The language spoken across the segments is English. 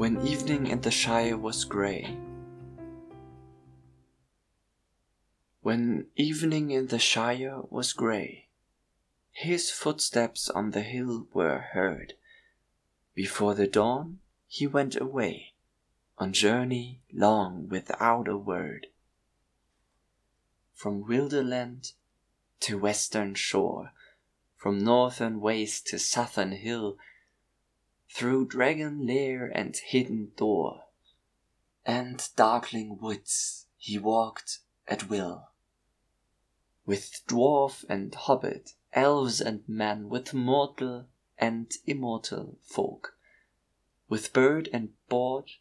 When evening in the Shire was grey. When evening in the Shire was grey, His footsteps on the hill were heard. Before the dawn he went away On journey long without a word. From wilderland to western shore, From northern waste to southern hill, Through dragon lair and hidden door, And darkling woods he walked at will. With dwarf and hobbit, elves and men, With mortal and immortal folk, With bird and bard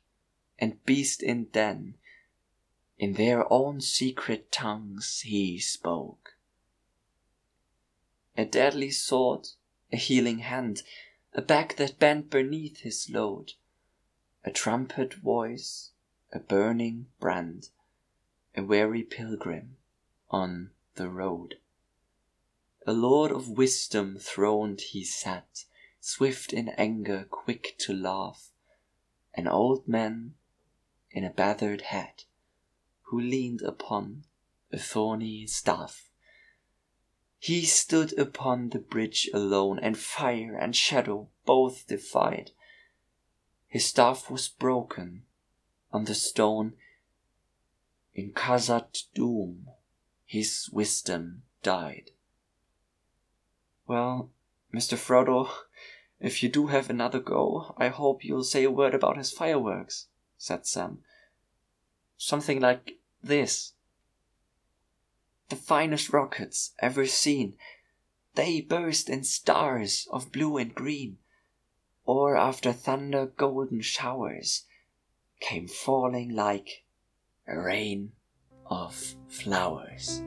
and beast in den, In their own secret tongues he spoke. A deadly sword, a healing hand, A back that bent beneath his load, A trumpet voice, a burning brand, A weary pilgrim on the road. A lord of wisdom throned he sat, Swift in anger, quick to laugh, An old man in a battered hat, Who leaned upon a thorny staff. He stood upon the bridge alone, And fire and shadow both defied. His staff was broken on the stone. In Khazad Dûm his wisdom died. Well, Mr. Frodo, if you do have another go, I hope you'll say a word about his fireworks, said Sam. Something like this. The finest rockets ever seen, they burst in stars of blue and green, or after thunder golden showers came falling like a rain of flowers.